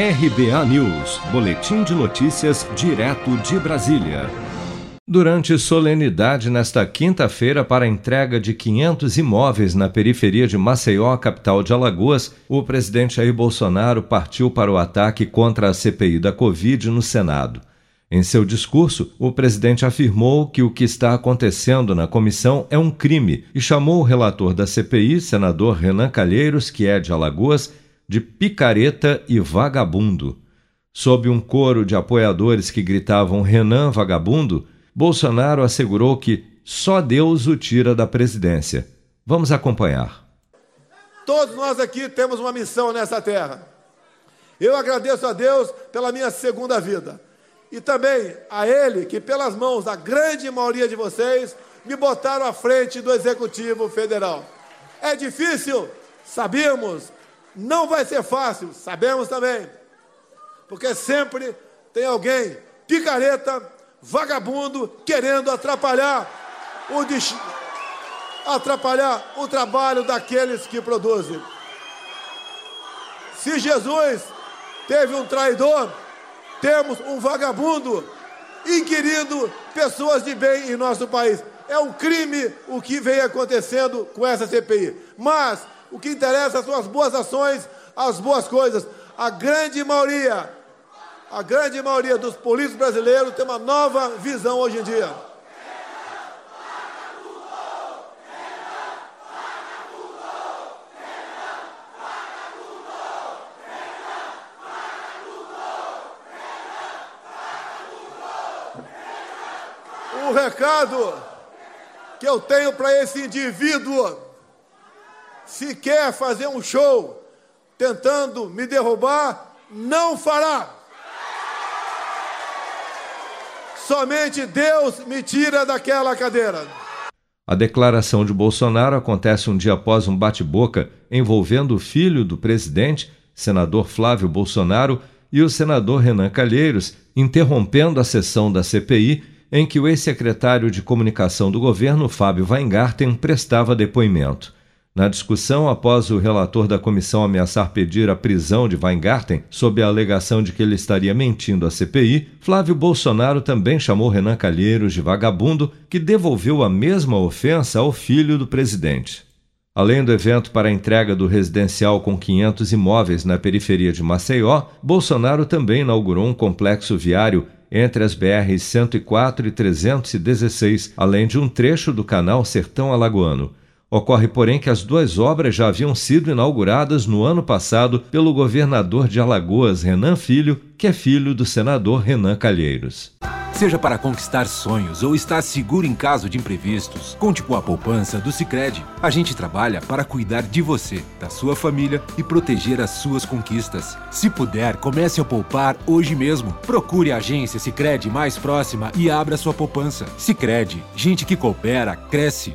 RBA News, Boletim de Notícias, direto de Brasília. Durante solenidade nesta quinta-feira para a entrega de 500 imóveis na periferia de Maceió, capital de Alagoas, o presidente Jair Bolsonaro partiu para o ataque contra a CPI da Covid no Senado. Em seu discurso, o presidente afirmou que o que está acontecendo na comissão é um crime e chamou o relator da CPI, senador Renan Calheiros, que é de Alagoas, de picareta e vagabundo. Sob um coro de apoiadores que gritavam Renan vagabundo, Bolsonaro assegurou que só Deus o tira da presidência. Vamos acompanhar. Todos nós aqui temos uma missão nessa terra. Eu agradeço a Deus pela minha segunda vida. E também a Ele que, pelas mãos da grande maioria de vocês, me botaram à frente do Executivo Federal. É difícil, sabíamos, não vai ser fácil, sabemos também. Porque sempre tem alguém picareta, vagabundo, querendo atrapalhar o atrapalhar o trabalho daqueles que produzem. Se Jesus teve um traidor, temos um vagabundo inquirindo pessoas de bem em nosso país. É um crime o que vem acontecendo com essa CPI. Mas o que interessa são as boas ações, as boas coisas. A grande maioria, a grande maioria dos políticos brasileiros tem uma nova visão hoje em dia. O recado que eu tenho para esse indivíduo se quer fazer um show tentando me derrubar, não fará. Somente Deus me tira daquela cadeira. A declaração de Bolsonaro acontece um dia após um bate-boca envolvendo o filho do presidente, senador Flávio Bolsonaro, e o senador Renan Calheiros, interrompendo a sessão da CPI em que o ex-secretário de comunicação do governo, Fábio Weingarten, prestava depoimento. Na discussão, após o relator da comissão ameaçar pedir a prisão de Weingarten sob a alegação de que ele estaria mentindo à CPI, Flávio Bolsonaro também chamou Renan Calheiros de vagabundo, que devolveu a mesma ofensa ao filho do presidente. Além do evento para a entrega do residencial com 500 imóveis na periferia de Maceió, Bolsonaro também inaugurou um complexo viário entre as BRs 104 e 316, além de um trecho do canal Sertão Alagoano. Ocorre, porém, que as duas obras já haviam sido inauguradas no ano passado pelo governador de Alagoas, Renan Filho, que é filho do senador Renan Calheiros. Seja para conquistar sonhos ou estar seguro em caso de imprevistos, conte com a poupança do Sicredi. A gente trabalha para cuidar de você, da sua família e proteger as suas conquistas. Se puder, comece a poupar hoje mesmo. Procure a agência Sicredi mais próxima e abra sua poupança. Sicredi, gente que coopera cresce